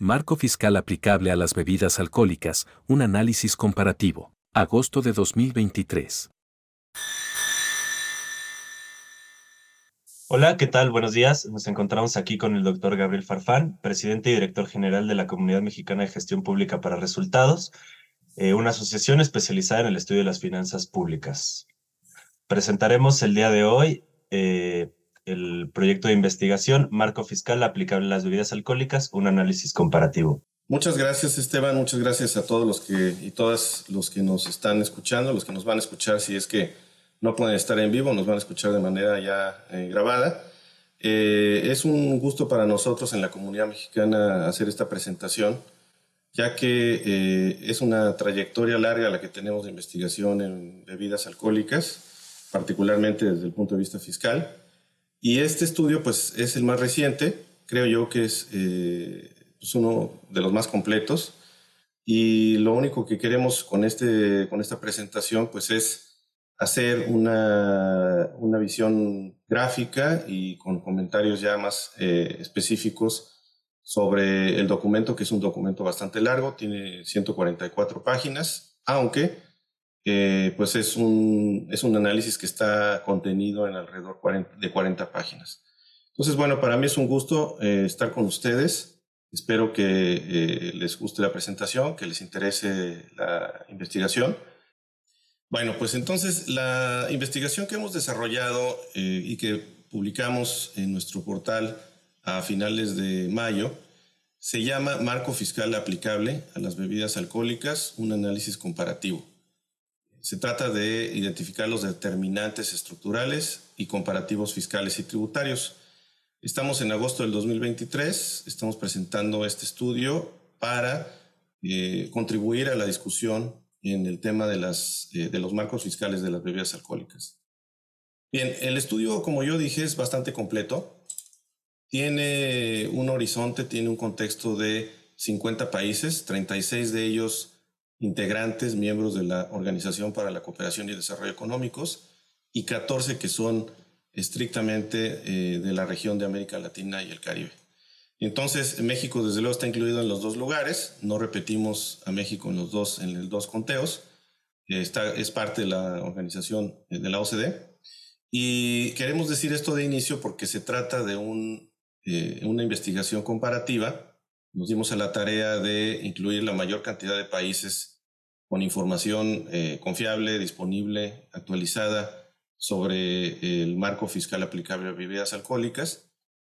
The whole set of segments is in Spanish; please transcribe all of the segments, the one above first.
Marco fiscal aplicable a las bebidas alcohólicas, un análisis comparativo. Agosto de 2023. Hola, ¿qué tal? Buenos días. Nos encontramos aquí con el doctor Gabriel Farfán, presidente y director general de la Comunidad Mexicana de Gestión Pública para Resultados, eh, una asociación especializada en el estudio de las finanzas públicas. Presentaremos el día de hoy eh, el proyecto de investigación Marco Fiscal aplicable a las bebidas alcohólicas, un análisis comparativo. Muchas gracias Esteban, muchas gracias a todos los que y todas los que nos están escuchando, los que nos van a escuchar si es que no pueden estar en vivo, nos van a escuchar de manera ya eh, grabada. Eh, es un gusto para nosotros en la comunidad mexicana hacer esta presentación, ya que eh, es una trayectoria larga la que tenemos de investigación en bebidas alcohólicas, particularmente desde el punto de vista fiscal. Y este estudio, pues, es el más reciente, creo yo que es eh, pues, uno de los más completos. Y lo único que queremos con, este, con esta presentación, pues, es hacer una, una visión gráfica y con comentarios ya más eh, específicos sobre el documento, que es un documento bastante largo, tiene 144 páginas, aunque eh, pues es un, es un análisis que está contenido en alrededor de 40 páginas. Entonces, bueno, para mí es un gusto eh, estar con ustedes. Espero que eh, les guste la presentación, que les interese la investigación. Bueno, pues entonces la investigación que hemos desarrollado y que publicamos en nuestro portal a finales de mayo se llama Marco Fiscal Aplicable a las Bebidas Alcohólicas, un análisis comparativo. Se trata de identificar los determinantes estructurales y comparativos fiscales y tributarios. Estamos en agosto del 2023, estamos presentando este estudio para eh, contribuir a la discusión en el tema de, las, eh, de los marcos fiscales de las bebidas alcohólicas. Bien, el estudio, como yo dije, es bastante completo. Tiene un horizonte, tiene un contexto de 50 países, 36 de ellos integrantes, miembros de la Organización para la Cooperación y Desarrollo Económicos, y 14 que son estrictamente eh, de la región de América Latina y el Caribe. Entonces, México desde luego está incluido en los dos lugares, no repetimos a México en los dos, en los dos conteos, está, es parte de la organización eh, de la OCDE. Y queremos decir esto de inicio porque se trata de un, eh, una investigación comparativa. Nos dimos a la tarea de incluir la mayor cantidad de países con información eh, confiable, disponible, actualizada sobre el marco fiscal aplicable a bebidas alcohólicas.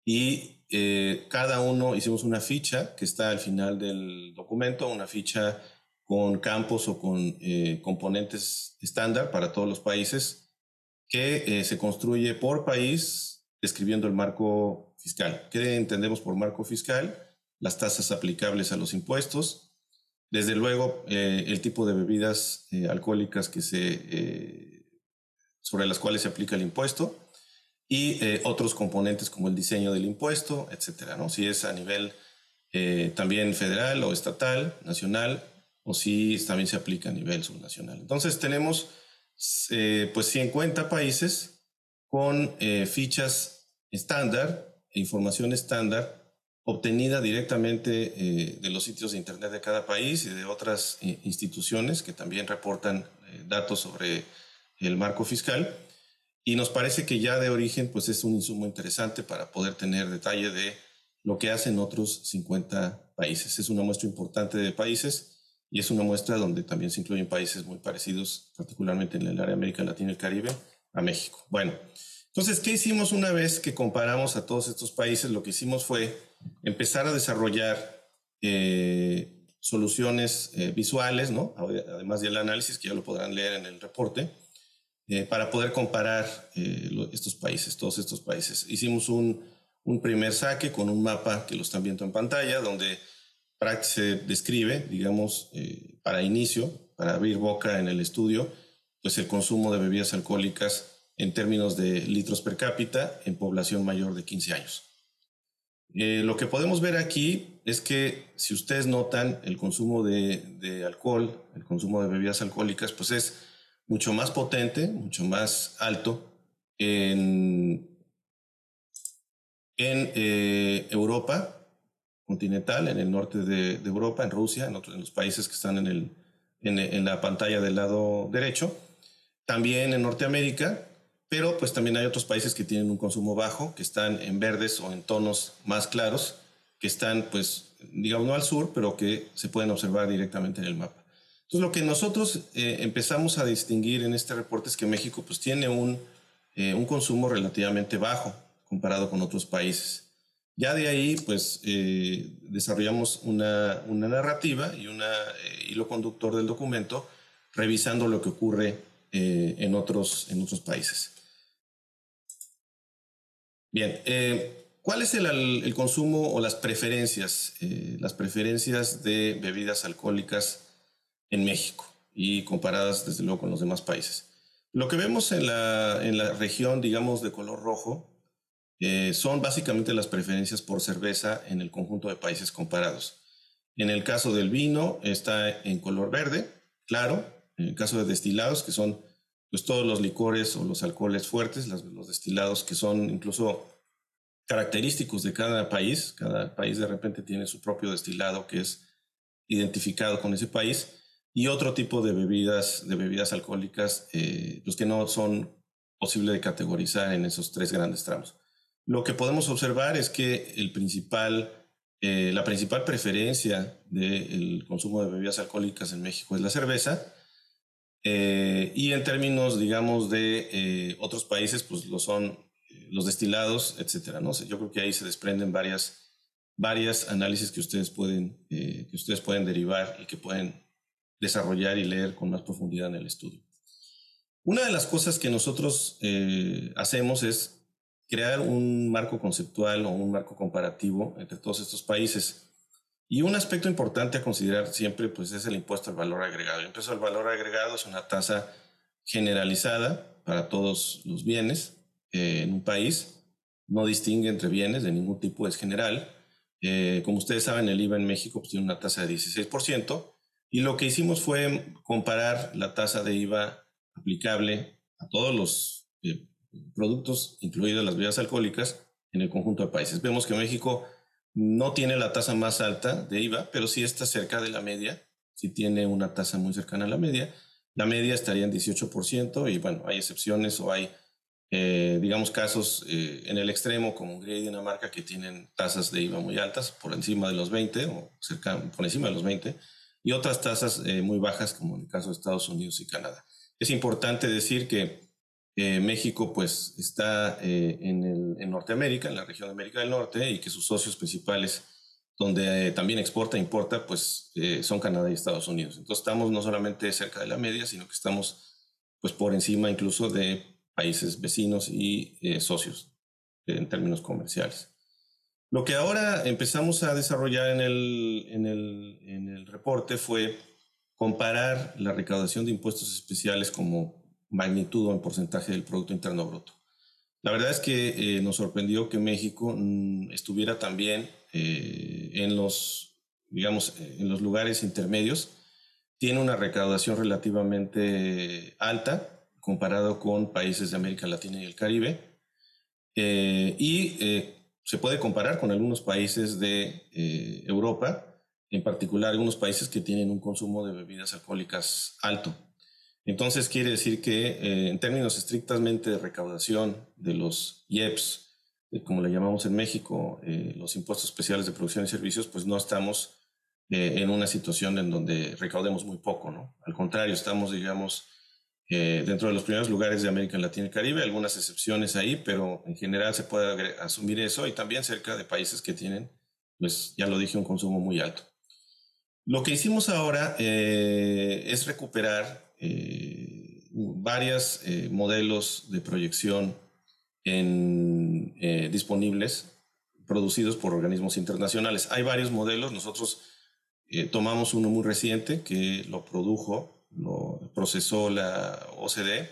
Y eh, cada uno hicimos una ficha que está al final del documento, una ficha con campos o con eh, componentes estándar para todos los países que se construye por país describiendo el marco fiscal. ¿Qué entendemos por marco fiscal? Las tasas aplicables a los impuestos, desde luego, eh, el tipo de bebidas eh, alcohólicas que se, eh, sobre las cuales se aplica el impuesto y otros componentes como el diseño del impuesto, etcétera, ¿no? Si es a nivel también federal o estatal, nacional, o si también se aplica a nivel subnacional. Entonces tenemos pues 50 países con fichas estándar e información estándar obtenida directamente eh, de los sitios de Internet de cada país y de otras eh, instituciones que también reportan eh, datos sobre el marco fiscal. Y nos parece que ya de origen pues es un insumo interesante para poder tener detalle de lo que hacen otros 50 países. Es una muestra importante de países y es una muestra donde también se incluyen países muy parecidos, particularmente en el área América Latina y el Caribe, a México. Bueno, entonces, ¿qué hicimos una vez que comparamos a todos estos países? Lo que hicimos fue empezar a desarrollar eh, soluciones eh, visuales, ¿no? además del análisis, que ya lo podrán leer en el reporte, eh, para poder comparar estos países, todos estos países. Hicimos un, un, primer saque con un mapa que lo están viendo en pantalla, donde se describe, digamos, para inicio, para abrir boca en el estudio, pues el consumo de bebidas alcohólicas en términos de litros per cápita en población mayor de 15 años. Eh, lo que podemos ver aquí es que si ustedes notan el consumo de, alcohol, el consumo de bebidas alcohólicas, pues es mucho más potente, mucho más alto en, en eh, Europa continental, en el norte de, Europa, en Rusia, en, en, los países que están en, el, en, la pantalla del lado derecho. También en Norteamérica, pero pues también hay otros países que tienen un consumo bajo, que están en verdes o en tonos más claros, que están pues, digamos, no al sur, pero que se pueden observar directamente en el mapa. Entonces, lo que nosotros eh, empezamos a distinguir en este reporte es que México pues tiene un, eh, un consumo relativamente bajo comparado con otros países. Ya de ahí, pues, eh, desarrollamos una, una, narrativa y un hilo conductor del documento, revisando lo que ocurre en, otros, en otros países. Bien, ¿cuál es el, consumo o las preferencias? las preferencias de bebidas alcohólicas en México y comparadas desde luego con los demás países. Lo que vemos en la, en la región, digamos, de color rojo, eh, son básicamente las preferencias por cerveza en el conjunto de países comparados. En el caso del vino está en color verde, claro. En el caso de destilados, que son pues, todos los licores o los alcoholes fuertes, los, los destilados que son incluso característicos de cada país. Cada país de repente tiene su propio destilado que es identificado con ese país y otro tipo de bebidas, de bebidas alcohólicas, eh, pues que no son posible de categorizar en esos tres grandes tramos. Lo que podemos observar es que el principal, eh, la principal preferencia del consumo de bebidas alcohólicas en México es la cerveza. Eh, y en términos, digamos, de otros países, pues lo son los destilados, etcétera. ¿no? Yo creo que ahí se desprenden varias, varias análisis que ustedes pueden, que ustedes pueden derivar y que pueden desarrollar y leer con más profundidad en el estudio. Una de las cosas que nosotros eh, hacemos es crear un marco conceptual o un marco comparativo entre todos estos países. Y un aspecto importante a considerar siempre pues, es el impuesto al valor agregado. El impuesto al valor agregado es una tasa generalizada para todos los bienes eh, en un país. No distingue entre bienes de ningún tipo, es general. Eh, como ustedes saben, el IVA en México pues, tiene una tasa de 16%, y lo que hicimos fue comparar la tasa de IVA aplicable a todos los eh, productos, incluidas las bebidas alcohólicas, en el conjunto de países. Vemos que México no tiene la tasa más alta de IVA, pero sí está cerca de la media, sí tiene una tasa muy cercana a la media. La media estaría en 18% y bueno, hay excepciones o hay, eh, digamos, casos eh, en el extremo como Hungría y Dinamarca que tienen tasas de IVA muy altas, por encima de los 20 o cerca, por encima de los 20 y otras tasas eh, muy bajas, como en el caso de Estados Unidos y Canadá. Es importante decir que eh, México pues está eh, en, el, en, Norteamérica, en la región de América del Norte, y que sus socios principales, donde también exporta e importa, pues son Canadá y Estados Unidos. Entonces estamos no solamente cerca de la media, sino que estamos pues por encima incluso de países vecinos y socios en términos comerciales. Lo que ahora empezamos a desarrollar en el, en el, en el reporte fue comparar la recaudación de impuestos especiales como magnitud o en porcentaje del Producto Interno Bruto. La verdad es que eh, nos sorprendió que México mm, estuviera también eh, en los, digamos, eh, en los lugares intermedios. Tiene una recaudación relativamente alta comparado con países de América Latina y el Caribe. y se puede comparar con algunos países de eh, Europa, en particular algunos países que tienen un consumo de bebidas alcohólicas alto. Entonces quiere decir que eh, en términos estrictamente de recaudación de los IEPS, eh, como le llamamos en México, los impuestos especiales de producción y servicios, pues no estamos en una situación en donde recaudemos muy poco, ¿no? Al contrario, estamos, digamos, eh, dentro de los primeros lugares de América Latina y Caribe, algunas excepciones ahí, pero en general se puede asumir eso y también cerca de países que tienen, pues ya lo dije, un consumo muy alto. Lo que hicimos ahora eh, es recuperar eh, varios modelos de proyección en, disponibles producidos por organismos internacionales. Hay varios modelos, nosotros tomamos uno muy reciente que lo produjo lo procesó la OCDE.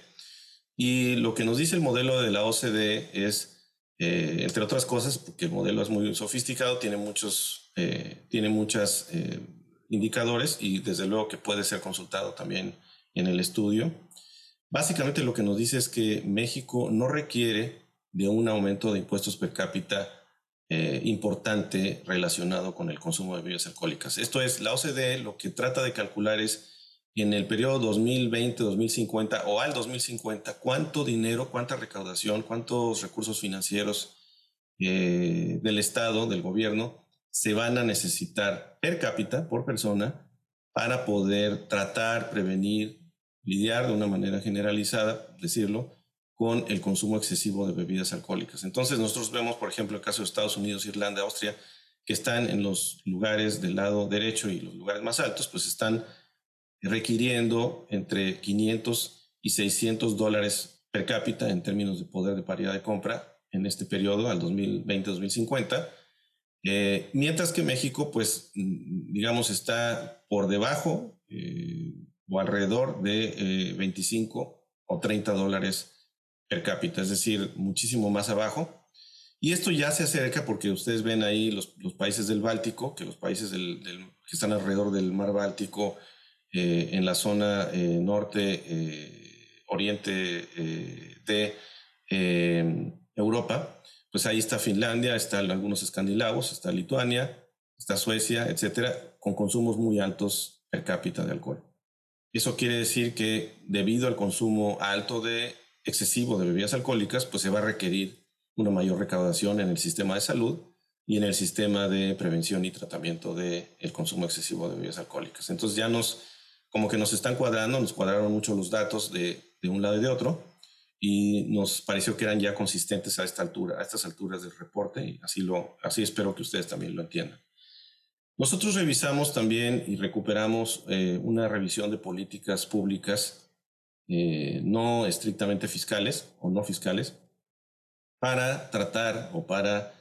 Y lo que nos dice el modelo de la OCDE es, eh, entre otras cosas, porque el modelo es muy sofisticado, tiene muchos, eh, tiene muchos eh, indicadores y desde luego que puede ser consultado también en el estudio. Básicamente lo que nos dice es que México no requiere de un aumento de impuestos per cápita eh, importante relacionado con el consumo de bebidas alcohólicas. Esto es, la OCDE lo que trata de calcular es en el periodo 2020-2050 o al 2050, cuánto dinero, cuánta recaudación, cuántos recursos financieros eh, del Estado, del gobierno, se van a necesitar per cápita, por persona, para poder tratar, prevenir, lidiar de una manera generalizada, decirlo, con el consumo excesivo de bebidas alcohólicas. Entonces nosotros vemos, por ejemplo, el caso de Estados Unidos, Irlanda, Austria, que están en los lugares del lado derecho y los lugares más altos, pues están requiriendo entre 500 y 600 dólares per cápita en términos de poder de paridad de compra en este periodo, al 2020-2050, eh, mientras que México, pues, mm, digamos, está por debajo eh, o alrededor de 25 eh, o 30 dólares per cápita, es decir, muchísimo más abajo. Y esto ya se acerca porque ustedes ven ahí los, los países del Báltico, que los países del, que están alrededor del mar Báltico, eh, en la zona eh, norte, eh, oriente de Europa, pues ahí está Finlandia, están algunos escandinavos, está Lituania, está Suecia, etcétera, con consumos muy altos per cápita de alcohol. Eso quiere decir que debido al consumo alto de excesivo de bebidas alcohólicas, pues se va a requerir una mayor recaudación en el sistema de salud y en el sistema de prevención y tratamiento del el consumo excesivo de bebidas alcohólicas. Entonces ya nos como que nos están cuadrando, nos cuadraron mucho los datos de, de un lado y de otro, y nos pareció que eran ya consistentes a esta altura, a estas alturas del reporte, y así, lo, así espero que ustedes también lo entiendan. Nosotros revisamos también y recuperamos eh, una revisión de políticas públicas eh, no estrictamente fiscales o no fiscales para tratar o para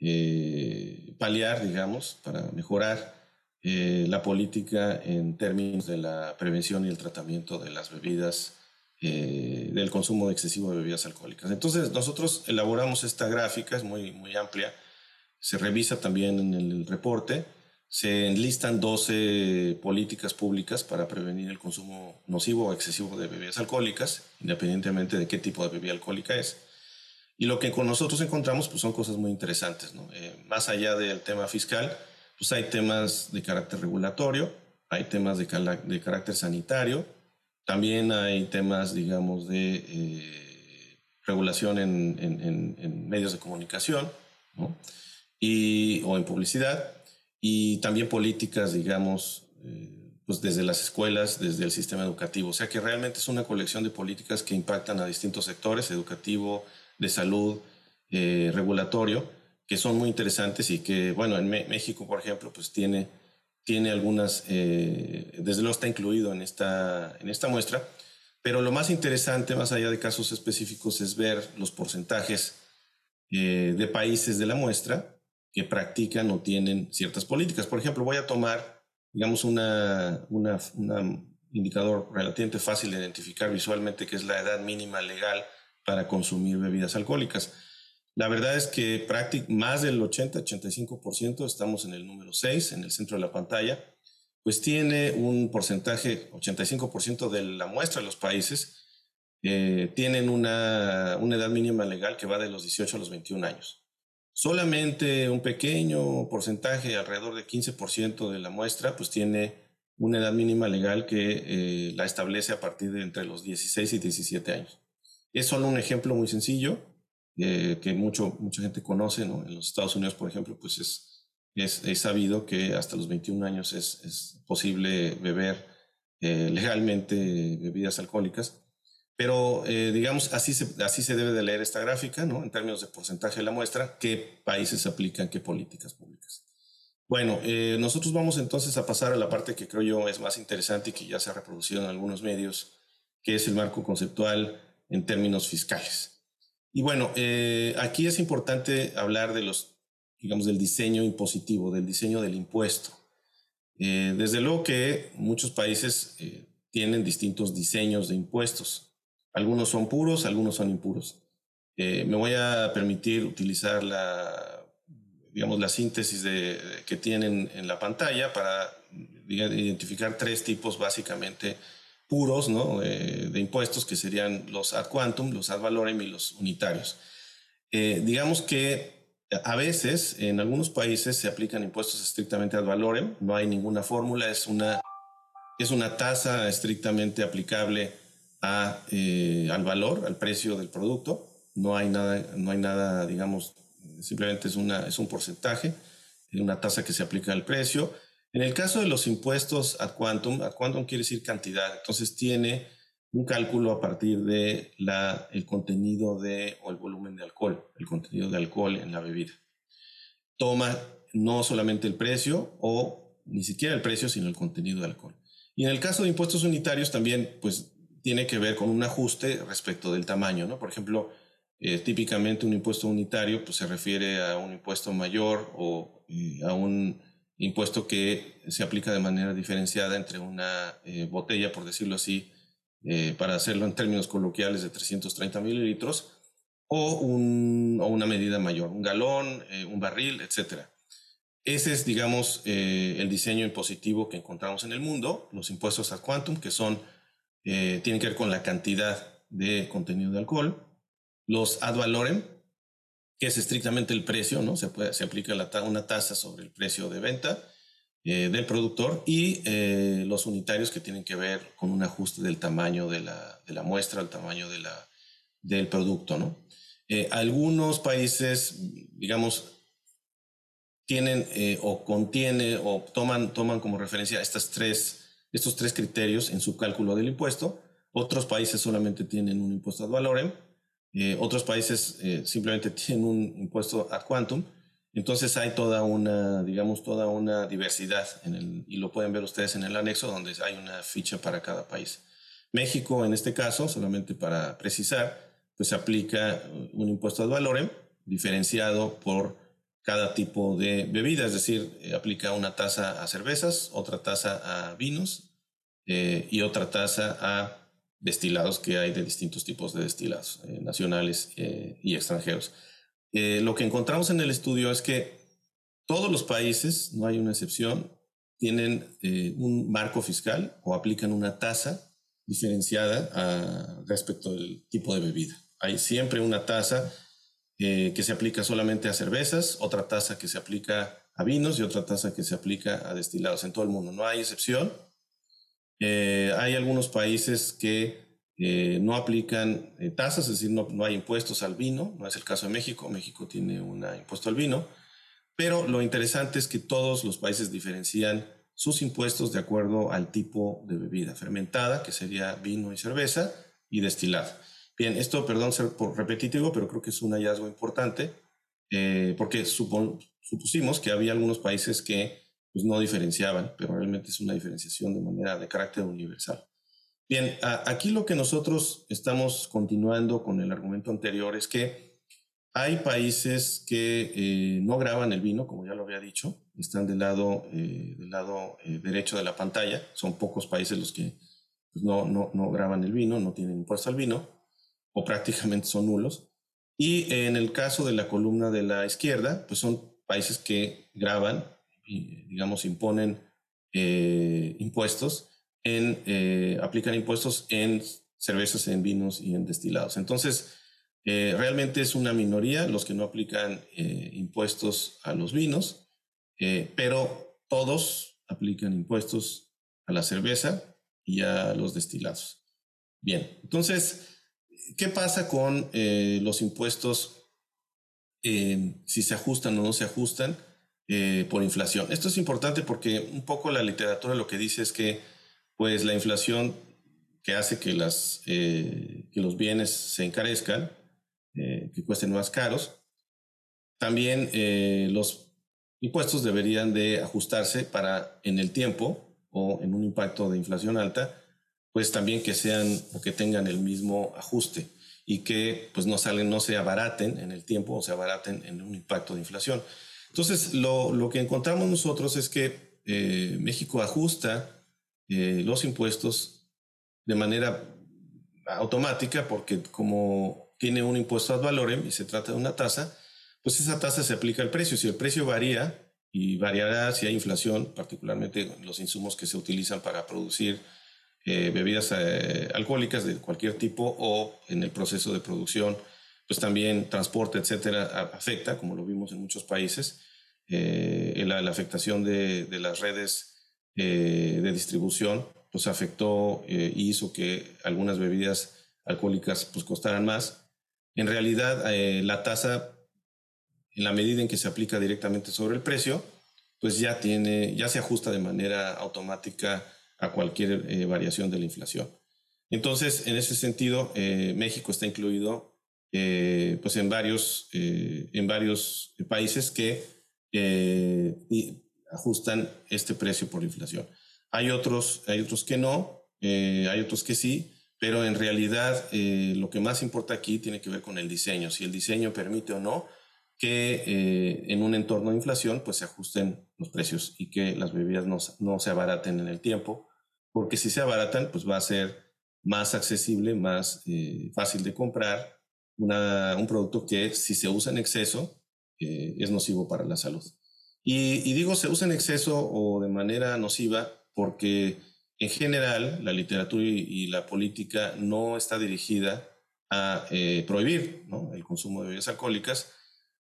eh, paliar, digamos, para mejorar eh, la política en términos de la prevención y el tratamiento de las bebidas, eh, del consumo excesivo de bebidas alcohólicas. Entonces, nosotros elaboramos esta gráfica, es muy, muy amplia, se revisa también en el reporte, se enlistan 12 políticas públicas para prevenir el consumo nocivo o excesivo de bebidas alcohólicas, independientemente de qué tipo de bebida alcohólica es. Y lo que con nosotros encontramos pues, son cosas muy interesantes, ¿no? Eh, más allá del tema fiscal, pues hay temas de carácter regulatorio, hay temas de, carácter sanitario, también hay temas, digamos, de eh, regulación en, en, en, medios de comunicación ¿no? y, o en publicidad, y también políticas, digamos, eh, pues desde las escuelas, desde el sistema educativo. O sea que realmente es una colección de políticas que impactan a distintos sectores, educativo, de salud, eh, regulatorio, que son muy interesantes y que, bueno, en México, por ejemplo, pues tiene, tiene algunas, eh, desde luego está incluido en esta, en esta muestra, pero lo más interesante, más allá de casos específicos, es ver los porcentajes eh, de países de la muestra que practican o tienen ciertas políticas. Por ejemplo, voy a tomar, digamos, una indicador relativamente fácil de identificar visualmente, que es la edad mínima legal para consumir bebidas alcohólicas. La verdad es que más del 80-85%, estamos en el número 6, en el centro de la pantalla, pues tiene un porcentaje, 85% de la muestra de los países, eh, tienen una, una edad mínima legal que va de los 18 a los 21 años. Solamente un pequeño porcentaje, alrededor de 15% de la muestra, pues tiene una edad mínima legal que eh, la establece a partir de entre los 16 y 17 años. Es solo un ejemplo muy sencillo, eh, que mucho, mucha gente conoce, ¿no? En los Estados Unidos, por ejemplo, pues es, es, sabido que hasta los 21 años es, es posible beber eh, legalmente bebidas alcohólicas. Pero, eh, digamos, así se, así se debe de leer esta gráfica, ¿no? En términos de porcentaje de la muestra, qué países aplican qué políticas públicas. Bueno, nosotros vamos entonces a pasar a la parte que creo yo es más interesante y que ya se ha reproducido en algunos medios, que es el marco conceptual en términos fiscales. Y bueno, eh, aquí es importante hablar de los, digamos, del diseño impositivo, del diseño del impuesto. Eh, desde luego que muchos países eh, tienen distintos diseños de impuestos. Algunos son puros, algunos son impuros. me voy a permitir utilizar la, digamos, la síntesis de, que tienen en la pantalla para identificar tres tipos básicamente puros ¿no? Eh, de impuestos, que serían los ad quantum, los ad valorem y los unitarios. Eh, digamos que A veces, en algunos países se aplican impuestos estrictamente ad valorem, no hay ninguna fórmula, es una, es una tasa estrictamente aplicable eh, al valor, al precio del producto. No hay nada, no hay nada, digamos, simplemente es, una, es un porcentaje, una tasa que se aplica al precio. En el caso de los impuestos ad quantum, ad quantum quiere decir cantidad, entonces tiene un cálculo a partir de la, el contenido de, o el volumen de alcohol, el contenido de alcohol en la bebida. Toma no solamente el precio o ni siquiera el precio, sino el contenido de alcohol. Y en el caso de impuestos unitarios también, pues tiene que ver con un ajuste respecto del tamaño, ¿no? Por ejemplo, eh, típicamente un impuesto unitario pues, se refiere a un impuesto mayor o eh, a un impuesto que se aplica de manera diferenciada entre una eh, botella, por decirlo así, eh, para hacerlo en términos coloquiales, de 330 mililitros, o, una medida mayor, un galón, eh, un barril, etc. Ese es, digamos, eh, el diseño impositivo que encontramos en el mundo, los impuestos ad quantum, que son, tienen que ver con la cantidad de contenido de alcohol, los ad valorem, que es estrictamente el precio, ¿no? Se, puede, se aplica una tasa sobre el precio de venta, eh, del productor y eh, los unitarios que tienen que ver con un ajuste del tamaño de la, de la muestra, el tamaño de la, del producto. ¿no? Eh, algunos países, digamos, tienen o contiene o toman, toman como referencia estas tres, estos tres criterios en su cálculo del impuesto. Otros países solamente tienen un impuesto ad valorem. otros países simplemente tienen un impuesto ad quantum entonces hay toda una, digamos, toda una diversidad y lo pueden ver ustedes en el anexo donde hay una ficha para cada país. México, en este caso, solamente para precisar, pues aplica un impuesto al valorem diferenciado por cada tipo de bebida, es decir, eh, aplica una tasa a cervezas, otra tasa a vinos eh, y otra tasa a destilados que hay de distintos tipos de destilados, eh, nacionales y extranjeros. Lo que encontramos en el estudio es que todos los países, no hay una excepción, tienen un marco fiscal o aplican una tasa diferenciada a, respecto del tipo de bebida. Hay siempre una tasa eh, que se aplica solamente a cervezas, otra tasa que se aplica a vinos y otra tasa que se aplica a destilados en todo el mundo. No hay excepción. hay algunos países que eh, no aplican eh, tasas, es decir, no, no, hay impuestos al vino, no es el caso de México, México tiene un impuesto al vino, pero lo interesante es que todos los países diferencian sus impuestos de acuerdo al tipo de bebida, fermentada, que sería vino y cerveza, y destilada. Bien, esto, perdón ser por repetitivo, pero creo que es un hallazgo importante, eh, porque supusimos que había algunos países que pues, no diferenciaban, pero realmente es una diferenciación de manera de carácter universal. Bien, aquí lo que nosotros estamos continuando con el argumento anterior es que hay países que eh, no graban el vino, como ya lo había dicho, están del lado, eh, del lado eh, derecho de la pantalla, son pocos países los que pues, no, no, no graban el vino, no tienen impuesto al vino, o prácticamente son nulos. Y en el caso de la columna de la izquierda, pues son países que graban, digamos, imponen impuestos en, eh, aplican impuestos en cervezas, en vinos y en destilados. Entonces, eh, realmente es una minoría los que no aplican eh, impuestos a los vinos, pero todos aplican impuestos a la cerveza y a los destilados. Bien, entonces, ¿qué pasa con los impuestos si se ajustan o no se ajustan por inflación? Esto es importante porque un poco la literatura lo que dice es que pues la inflación que hace que, las, eh, que los bienes se encarezcan, eh, que cuesten más caros. También eh, los impuestos deberían de ajustarse para en el tiempo o en un impacto de inflación alta, pues también que sean o que tengan el mismo ajuste y que pues no salen, no se abaraten en el tiempo o se abaraten en un impacto de inflación. Entonces, lo, lo que encontramos nosotros es que México ajusta eh, los impuestos de manera automática porque como tiene un impuesto ad valorem y se trata de una tasa, pues esa tasa se aplica al precio. Si el precio varía y variará si hay inflación, particularmente los insumos que se utilizan para producir eh, bebidas eh, alcohólicas de cualquier tipo o en el proceso de producción pues también transporte, etcétera, afecta, como lo vimos en muchos países. Eh, la, afectación de, las redes eh, de distribución pues afectó e hizo que algunas bebidas alcohólicas pues costaran más. En realidad, la tasa, en la medida en que se aplica directamente sobre el precio, pues ya tiene, ya se ajusta de manera automática a cualquier variación de la inflación. Entonces, en ese sentido, México está incluido eh, pues en varios, eh, en varios países que eh, ajustan este precio por inflación. Hay otros, hay otros que no, hay otros que sí, pero en realidad lo que más importa aquí tiene que ver con el diseño, si el diseño permite o no que en un entorno de inflación pues se ajusten los precios y que las bebidas no, no se abaraten en el tiempo, porque si se abaratan pues va a ser más accesible, más fácil de comprar un producto que si se usa en exceso eh, es nocivo para la salud. Y, digo se usa en exceso o de manera nociva porque en general la literatura y, la política no está dirigida a eh, prohibir el consumo de bebidas alcohólicas,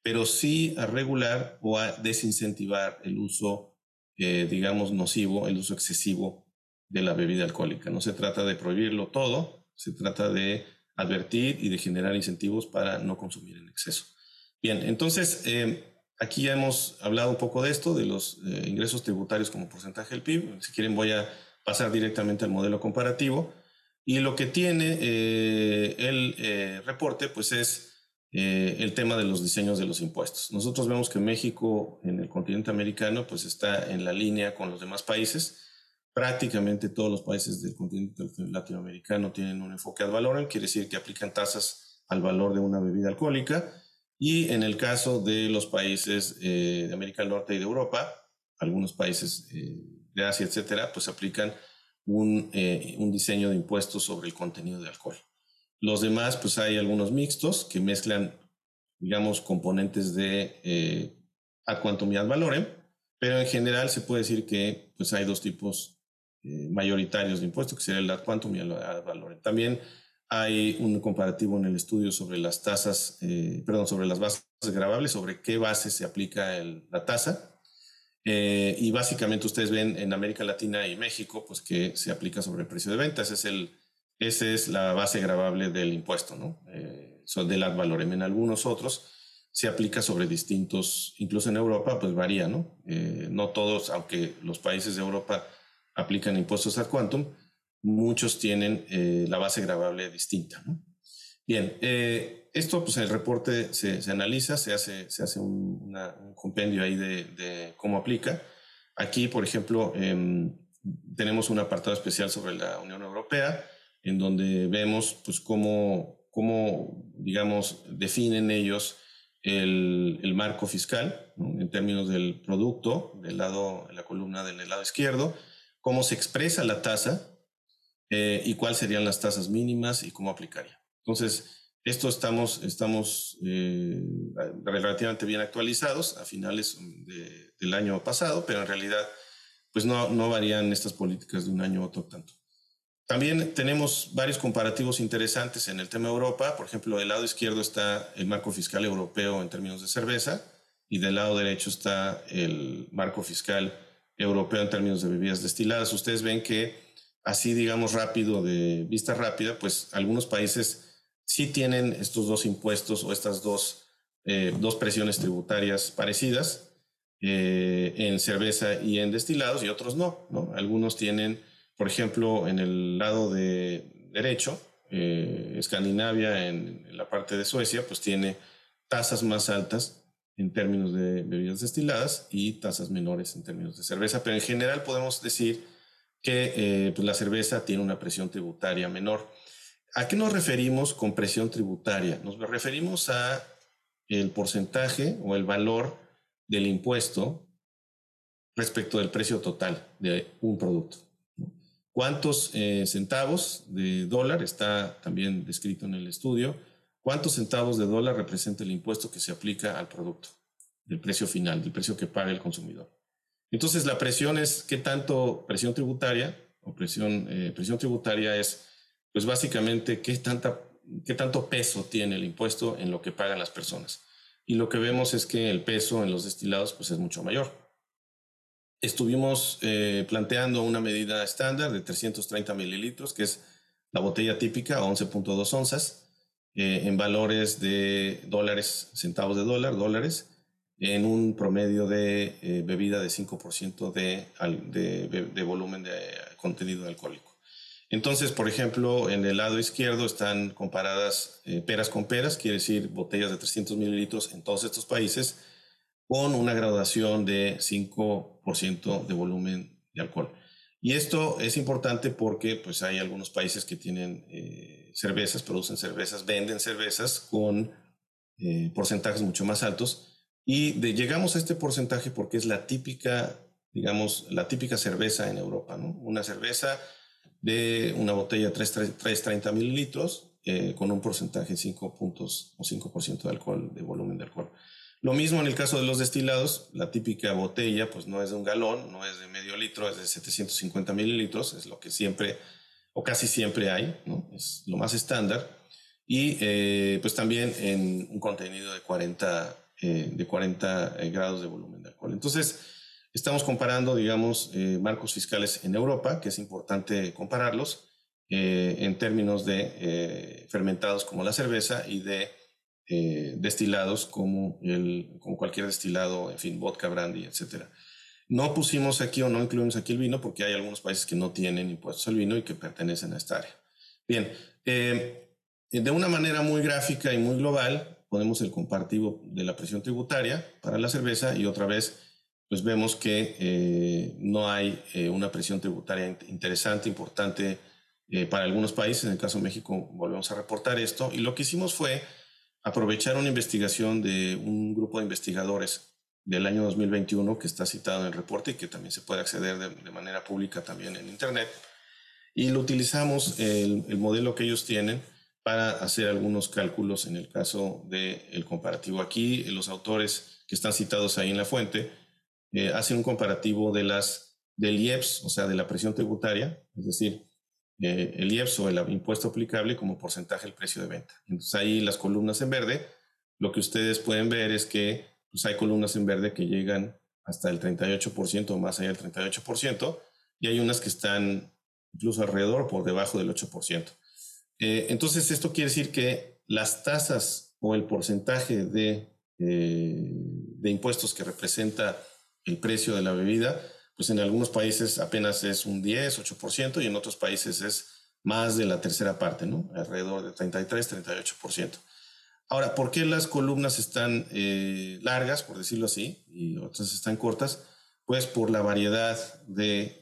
pero sí a regular o a desincentivar el uso, eh, digamos, nocivo, el uso excesivo de la bebida alcohólica. No se trata de prohibirlo todo, se trata de advertir y de generar incentivos para no consumir en exceso. Bien, entonces eh, aquí ya hemos hablado un poco de esto, de los eh, ingresos tributarios como porcentaje del PIB. Si quieren voy a pasar directamente al modelo comparativo. Y lo que tiene eh, el reporte pues es el tema de los diseños de los impuestos. Nosotros vemos que México en el continente americano pues está en la línea con los demás países prácticamente todos los países del continente latinoamericano tienen un enfoque al valor, quiere decir que aplican tasas al valor de una bebida alcohólica. Y en el caso de los países eh, de América del Norte y de Europa, algunos países eh, de Asia, etcétera, pues aplican un, eh, un, diseño de impuestos sobre el contenido de alcohol. Los demás, pues hay algunos mixtos que mezclan, digamos, componentes de ad quantum y ad valorem, pero en general se puede decir que pues hay dos tipos mayoritarios de impuestos, que sería el ad quantum y el ad valorem. También hay un comparativo en el estudio sobre las tasas, eh, perdón, sobre las bases grabables, sobre qué base se aplica la tasa. Eh, y básicamente ustedes ven en América Latina y México, pues que se aplica sobre el precio de venta. Ese es el, esa es la base grabable del impuesto, ¿no? Eh, del ad valorem. En algunos otros se aplica sobre distintos, incluso en Europa, pues varía, ¿no? no todos, aunque los países de Europa aplican impuestos ad quantum, muchos tienen eh, la base grabable distinta. Bien, eh, esto pues en el reporte se, analiza, se hace, se hace un, compendio ahí de, cómo aplica. Aquí, por ejemplo, em, tenemos un apartado especial sobre la Unión Europea, en donde vemos pues cómo, cómo digamos, definen ellos el, el marco fiscal en términos del producto, del lado, en la columna del lado izquierdo, cómo se expresa la tasa eh, y cuáles serían las tasas mínimas y cómo aplicaría. Entonces, esto estamos, estamos eh, relativamente bien actualizados a finales del año pasado, pero en realidad pues no, no varían estas políticas de un año a otro tanto. También tenemos varios comparativos interesantes en el tema Europa. Por ejemplo, del lado izquierdo está el marco fiscal europeo en términos de cerveza y del lado derecho está el marco fiscal europeo en términos de bebidas destiladas. Ustedes ven que así, digamos, rápido, de vista rápida, pues algunos países sí tienen estos dos impuestos o estas dos, eh, dos presiones tributarias parecidas eh, en cerveza y en destilados y otros no, no. Algunos tienen, por ejemplo, en el lado de derecho, eh, Escandinavia, en, en, la parte de Suecia, pues tiene tasas más altas en términos de bebidas destiladas y tasas menores en términos de cerveza, pero en general podemos decir que eh, pues la cerveza tiene una presión tributaria menor. ¿A qué nos referimos con presión tributaria? Nos referimos a el porcentaje o el valor del impuesto respecto del precio total de un producto. ¿Cuántos eh, centavos de dólar está también descrito en el estudio? ¿Cuántos centavos de dólar representa el impuesto que se aplica al producto, del precio final, del precio que paga el consumidor? Entonces, la presión es qué tanto presión tributaria o presión, eh, presión tributaria es, pues básicamente, qué tanta qué tanto peso tiene el impuesto en lo que pagan las personas. Y lo que vemos es que el peso en los destilados pues, es mucho mayor. Estuvimos eh, planteando una medida estándar de 330 mililitros, que es la botella típica, 11.2 onzas, eh, en valores de dólares, centavos de dólar, dólares, en un promedio de eh, bebida de 5% de, de, de, volumen de contenido alcohólico. Entonces, por ejemplo, en el lado izquierdo están comparadas eh, peras con peras, quiere decir botellas de 300 mililitros en todos estos países, con una graduación de 5% de volumen de alcohol. Y esto es importante porque pues, hay algunos países que tienen eh, cervezas, producen cervezas, venden cervezas con porcentajes mucho más altos y llegamos a este porcentaje porque es la típica, digamos, la típica cerveza en Europa, ¿no? Una cerveza de una botella de 330 mililitros eh, con un porcentaje de 5 puntos o 5% de alcohol, de volumen de alcohol. Lo mismo en el caso de los destilados, la típica botella pues no es de un galón, no es de medio litro, es de 750 mililitros, es lo que siempre o casi siempre hay, ¿no? Es lo más estándar. Y eh, pues también en un contenido de 40 eh, de 40 eh, grados de volumen de alcohol. Entonces, estamos comparando, digamos, eh, marcos fiscales en Europa, que es importante compararlos en términos de fermentados como la cerveza y de destilados como, el, como cualquier destilado, en fin, vodka, brandy, etc. No pusimos aquí o no incluimos aquí el vino porque hay algunos países que no tienen impuestos al vino y que pertenecen a esta área. Bien, de una manera muy gráfica y muy global, ponemos el comparativo de la presión tributaria para la cerveza y otra vez pues vemos que eh, no hay eh, una presión tributaria interesante, importante eh, para algunos países. En el caso de México volvemos a reportar esto. Y lo que hicimos fue aprovechar una investigación de un grupo de investigadores del año 2021 que está citado en el reporte y que también se puede acceder de, manera pública también en Internet. Y lo utilizamos, el, el modelo que ellos tienen, para hacer algunos cálculos en el caso del comparativo. Aquí los autores que están citados ahí en la fuente eh, hacen un comparativo de las, del IEPS, o sea, de la presión tributaria, es decir, eh, el IEPS o el impuesto aplicable como porcentaje del precio de venta. Entonces ahí las columnas en verde, lo que ustedes pueden ver es que pues, hay columnas en verde que llegan hasta el 38% o más allá del 38%, y hay unas que están incluso alrededor por debajo del 8%. Eh, entonces, esto quiere decir que las tasas o el porcentaje de, eh, de impuestos que representa el precio de la bebida, pues en algunos países apenas es un 10, 8% y en otros países es más de la tercera parte, ¿no? Alrededor de 33, 38%. Ahora, ¿por qué las columnas están eh, largas, por decirlo así, y otras están cortas? Pues por la variedad de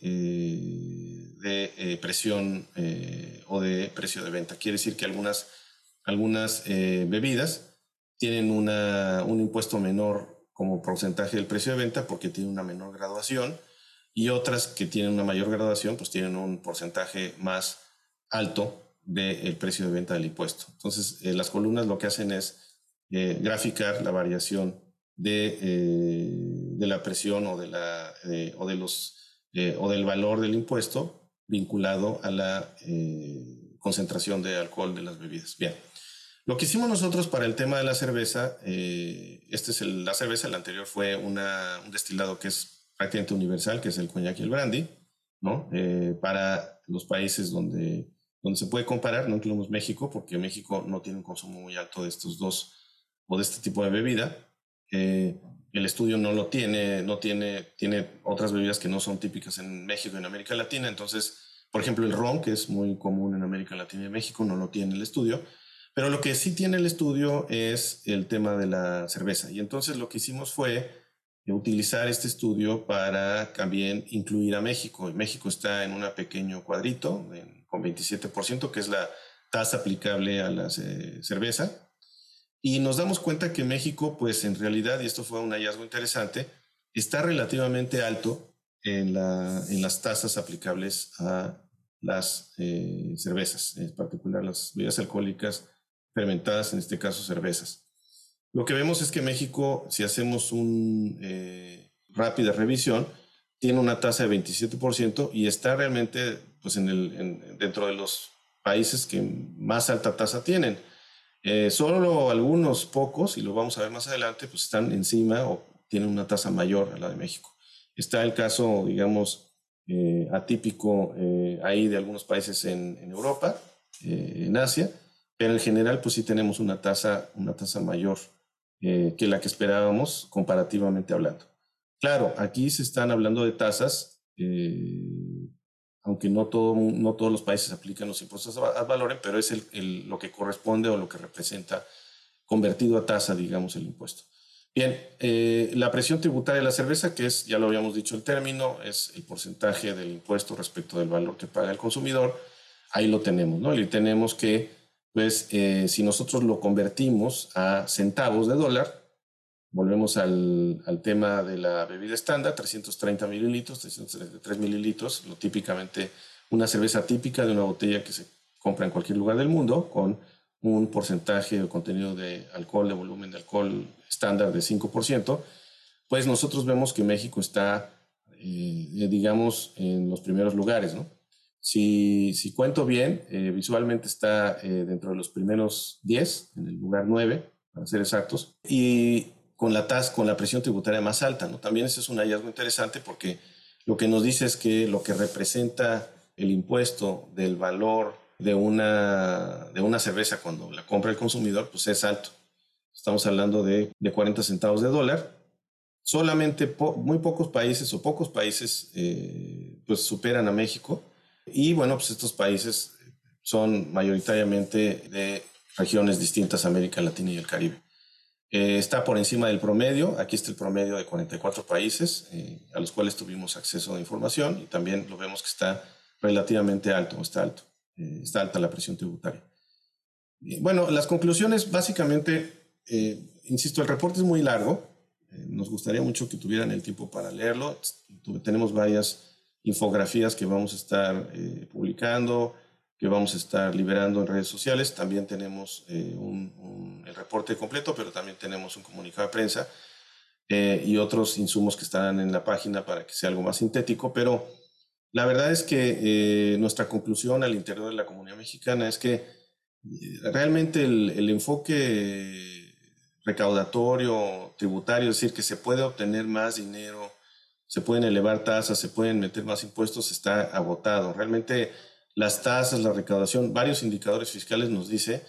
de eh, presión eh, o de precio de venta. Quiere decir que algunas, algunas eh, bebidas tienen una, un impuesto menor como porcentaje del precio de venta porque tienen una menor graduación y otras que tienen una mayor graduación pues tienen un porcentaje más alto del precio de venta del impuesto. Entonces, las columnas lo que hacen es graficar la variación de, de, la presión o, de la, o, de los, o del valor del impuesto vinculado a la eh, concentración de alcohol de las bebidas. Bien, lo que hicimos nosotros para el tema de la cerveza, eh, este es la cerveza, el anterior fue una, un destilado que es prácticamente universal, que es el coñac y el brandy, ¿no? Eh, para los países donde, donde se puede comparar, no incluimos México, porque México no tiene un consumo muy alto de estos dos o de este tipo de bebida. El estudio no lo tiene, no tiene, tiene otras bebidas que no son típicas en México y en América Latina. Entonces, por ejemplo, el ron, que es muy común en América Latina y México, no lo tiene el estudio. Pero lo que sí tiene el estudio es el tema de la cerveza. Y entonces lo que hicimos fue utilizar este estudio para también incluir a México. México está en un pequeño cuadrito con 27%, que es la tasa aplicable a la cerveza. Y nos damos cuenta que México, pues en realidad, y esto fue un hallazgo interesante, está relativamente alto en, la, en las tasas aplicables a las eh, cervezas, en particular las bebidas alcohólicas fermentadas, en este caso cervezas. Lo que vemos es que México, si hacemos una eh, rápida revisión, tiene una tasa de 27% y está realmente pues, en el, dentro de los países que más alta tasa tienen. Eh, solo algunos pocos, y lo vamos a ver más adelante, pues están encima o tienen una tasa mayor a la de México. Está el caso, digamos, eh, atípico eh, ahí de algunos países en, en Europa, en Asia, pero en general pues sí tenemos una tasa, una tasa mayor que la que esperábamos comparativamente hablando. Claro, aquí se están hablando de tasas aunque no, todo, no todos los países aplican los impuestos a valores, pero es lo que corresponde o lo que representa convertido a tasa, digamos, el impuesto. Bien, eh, la presión tributaria de la cerveza, que es, ya lo habíamos dicho el término, es el porcentaje del impuesto respecto del valor que paga el consumidor, ahí lo tenemos, ¿no? Y tenemos que, pues, eh, si nosotros lo convertimos a centavos de dólar, Volvemos al, al, tema de la bebida estándar, 330 mililitros, 333 mililitros, lo típicamente una cerveza típica de una botella que se compra en cualquier lugar del mundo, con un porcentaje de contenido de alcohol, de volumen de alcohol estándar de 5%, pues nosotros vemos que México está, eh, digamos, en los primeros lugares, ¿no? Si, si cuento bien, eh, visualmente está eh, dentro de los primeros 10, en el lugar 9, para ser exactos, y con la tasa, con la presión tributaria más alta. ¿no? También ese es un hallazgo interesante porque lo que nos dice es que lo que representa el impuesto del valor de una, de una cerveza cuando la compra el consumidor, pues es alto. Estamos hablando de, de 40 centavos de dólar. Solamente muy pocos países o pocos países eh, pues superan a México. Y bueno, pues estos países son mayoritariamente de regiones distintas América Latina y el Caribe. Eh, está por encima del promedio. Aquí está el promedio de 44 países eh, a los cuales tuvimos acceso a información y también lo vemos que está relativamente alto, está alto, eh, está alta la presión tributaria. bueno, las conclusiones básicamente, insisto, el reporte es muy largo. nos gustaría mucho que tuvieran el tiempo para leerlo. Tenemos varias infografías que vamos a estar publicando que vamos a estar liberando en redes sociales. También tenemos eh, un, el reporte completo, pero también tenemos un comunicado de prensa eh, y otros insumos que estarán en la página para que sea algo más sintético. Pero la verdad es que eh, nuestra conclusión al interior de la comunidad mexicana es que realmente el, el enfoque recaudatorio, tributario, es decir, que se puede obtener más dinero, se pueden elevar tasas, se pueden meter más impuestos, está agotado. Realmente las tasas, la recaudación, varios indicadores fiscales nos dice,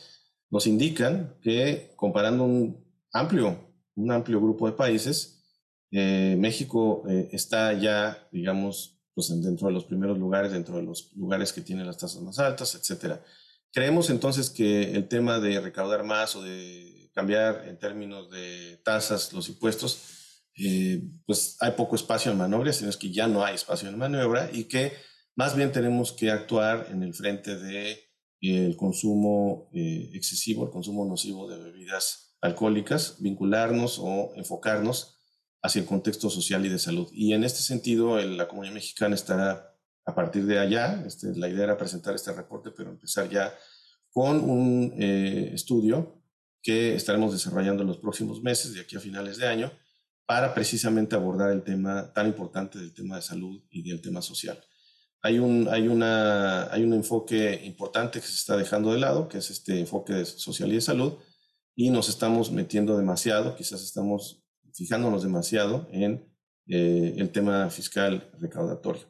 nos indican que comparando un amplio, un amplio grupo de países, eh, México eh, está ya, digamos, pues dentro de los primeros lugares, dentro de los lugares que tienen las tasas más altas, etcétera. Creemos entonces que el tema de recaudar más o de cambiar en términos de tasas los impuestos, eh, pues hay poco espacio en maniobra, sino es que ya no hay espacio en maniobra y que más bien tenemos que actuar en el frente de eh, el consumo eh, excesivo, el consumo nocivo de bebidas alcohólicas, vincularnos o enfocarnos hacia el contexto social y de salud. Y en este sentido, la comunidad mexicana estará a partir de allá, este, la idea era presentar este reporte, pero empezar ya con un eh, estudio que estaremos desarrollando en los próximos meses, de aquí a finales de año, para precisamente abordar el tema tan importante del tema de salud y del tema social hay un, hay, una, hay un enfoque importante que se está dejando de lado, que es este enfoque social y de salud, y nos estamos metiendo demasiado, quizás estamos fijándonos demasiado en eh, el tema fiscal recaudatorio.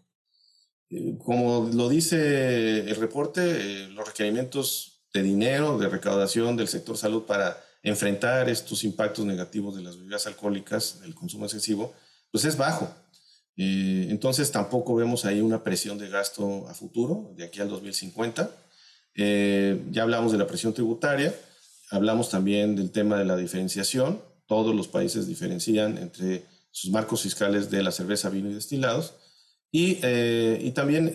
Eh, como lo dice el reporte, eh, los requerimientos de dinero, de recaudación del sector salud para enfrentar estos impactos negativos de las bebidas alcohólicas, del consumo excesivo, pues es bajo. Eh, entonces tampoco vemos ahí una presión de gasto a futuro, de aquí al 2050. Eh, ya hablamos de la presión tributaria, hablamos también del tema de la diferenciación. Todos los países diferencian entre sus marcos fiscales de la cerveza, vino y destilados. Y, eh, y también,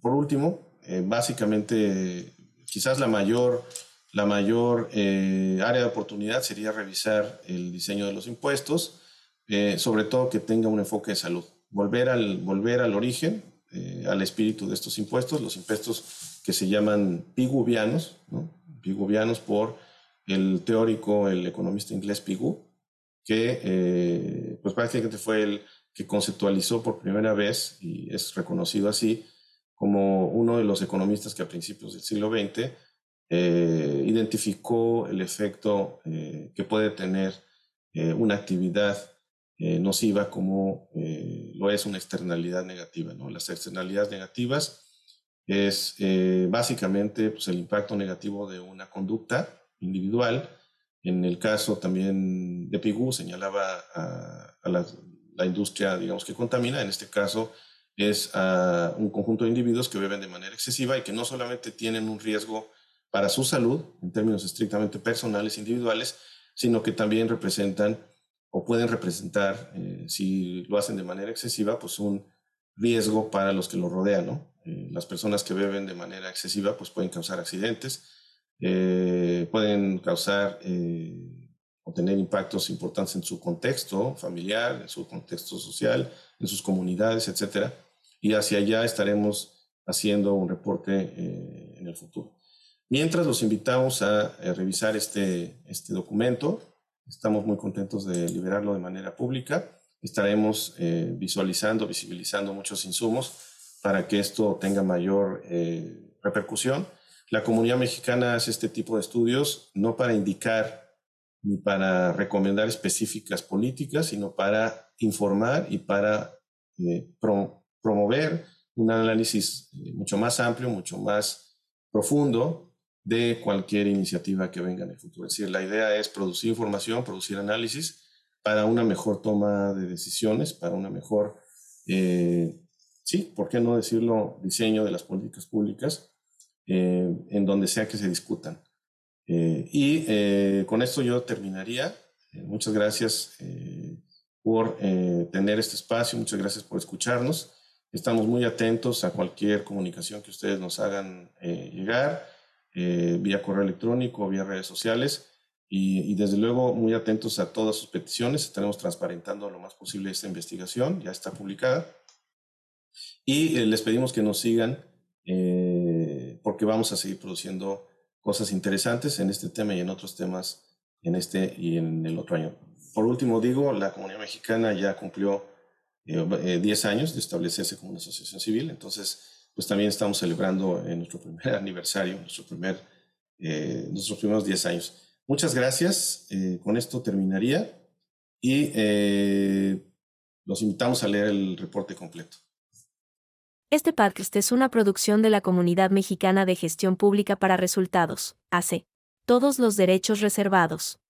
por último, básicamente, quizás la mayor, la mayor área de oportunidad sería revisar el diseño de los impuestos eh, sobre todo que tenga un enfoque de salud. Volver al, volver al origen, eh, al espíritu de estos impuestos, los impuestos que se llaman piguvianos, ¿no? piguvianos por el teórico, el economista inglés Pigou, que eh, pues prácticamente fue el que conceptualizó por primera vez, y es reconocido así, como uno de los economistas que a principios del siglo XX eh, identificó el efecto que puede tener una actividad nociva como lo es una externalidad negativa. ¿no? Las externalidades negativas es básicamente pues, el impacto negativo de una conducta individual. En el caso también de Pigou señalaba a, la, la, industria, digamos, que contamina. En este caso es a un conjunto de individuos que beben de manera excesiva y que no solamente tienen un riesgo para su salud, en términos estrictamente personales, individuales, sino que también representan o pueden representar, eh, si lo hacen de manera excesiva, pues un riesgo para los que lo rodean, ¿no? Eh, las personas que beben de manera excesiva, pues pueden causar accidentes, eh, pueden causar o tener impactos importantes en su contexto familiar, en su contexto social, en sus comunidades, etcétera. Y hacia allá estaremos haciendo un reporte en el futuro. Mientras los invitamos a, eh, revisar este, este documento, estamos muy contentos de liberarlo de manera pública. Estaremos eh, visualizando, visibilizando muchos insumos para que esto tenga mayor eh, repercusión. La comunidad mexicana hace este tipo de estudios no para indicar ni para recomendar específicas políticas, sino para informar y para promover un análisis mucho más amplio, mucho más profundo de cualquier iniciativa que venga en el futuro. Es decir, la idea es producir información, producir análisis para una mejor toma de decisiones, para una mejor, eh, sí, ¿por qué no decirlo?, diseño de las políticas públicas eh, en donde sea que se discutan. Eh, y con esto yo terminaría. muchas gracias por tener este espacio, muchas gracias por escucharnos. Estamos muy atentos a cualquier comunicación que ustedes nos hagan llegar. Eh, vía correo electrónico, vía redes sociales. Y, desde luego muy atentos a todas sus peticiones. Estaremos transparentando lo más posible esta investigación, ya está publicada. Y eh, les pedimos que nos sigan eh, porque vamos a seguir produciendo cosas interesantes en este tema y en otros temas en este y en el otro año. Por último, digo, la comunidad mexicana ya cumplió 10 años de establecerse como una asociación civil, entonces pues también estamos celebrando en nuestro primer aniversario, nuestro primer, eh, nuestros primeros 10 años. Muchas gracias. Eh, con esto terminaría y eh, los invitamos a leer el reporte completo. Este podcast es una producción de la Comunidad Mexicana de Gestión Pública para Resultados, AC. Todos los derechos reservados.